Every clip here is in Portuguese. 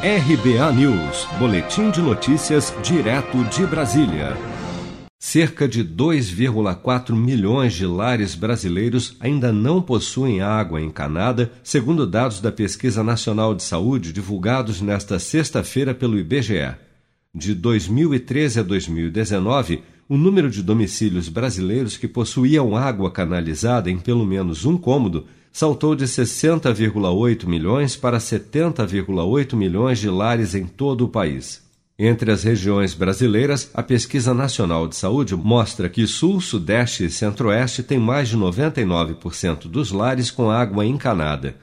RBA News, Boletim de Notícias, direto de Brasília. Cerca de 2,4 milhões de lares brasileiros ainda não possuem água encanada, segundo dados da Pesquisa Nacional de Saúde divulgados nesta sexta-feira pelo IBGE. De 2013 a 2019, o número de domicílios brasileiros que possuíam água canalizada em pelo menos um cômodo saltou de 60,8 milhões para 70,8 milhões de lares em todo o país. Entre as regiões brasileiras, a Pesquisa Nacional de Saúde mostra que Sul, Sudeste e Centro-Oeste têm mais de 99% dos lares com água encanada.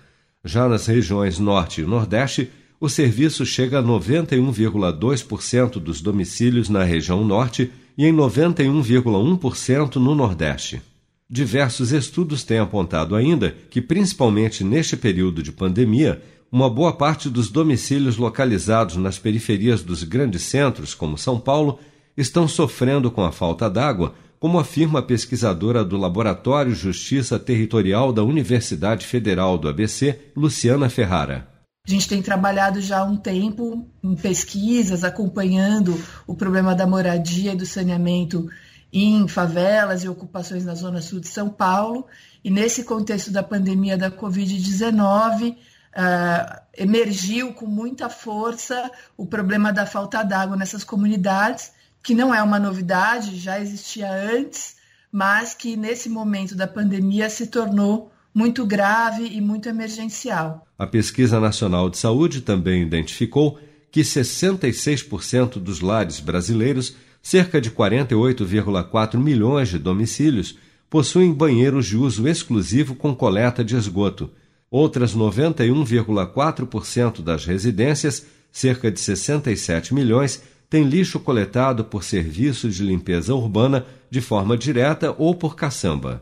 Já nas regiões Norte e Nordeste, o serviço chega a 91,2% dos domicílios na região Norte e em 91,1% no Nordeste. Diversos estudos têm apontado ainda que, principalmente neste período de pandemia, uma boa parte dos domicílios localizados nas periferias dos grandes centros, como São Paulo, estão sofrendo com a falta d'água, como afirma a pesquisadora do Laboratório Justiça Territorial da Universidade Federal do ABC, Luciana Ferrara. A gente tem trabalhado já há um tempo em pesquisas, acompanhando o problema da moradia e do saneamento em favelas e ocupações na Zona Sul de São Paulo. E nesse contexto da pandemia da Covid-19, uh, ah, emergiu com muita força o problema da falta d'água nessas comunidades, que não é uma novidade, já existia antes, mas que nesse momento da pandemia se tornou muito grave e muito emergencial. A Pesquisa Nacional de Saúde também identificou que 66% dos lares brasileiros cerca de 48,4 milhões de domicílios possuem banheiros de uso exclusivo com coleta de esgoto. Outras 91,4% das residências, cerca de 67 milhões, têm lixo coletado por serviços de limpeza urbana de forma direta ou por caçamba.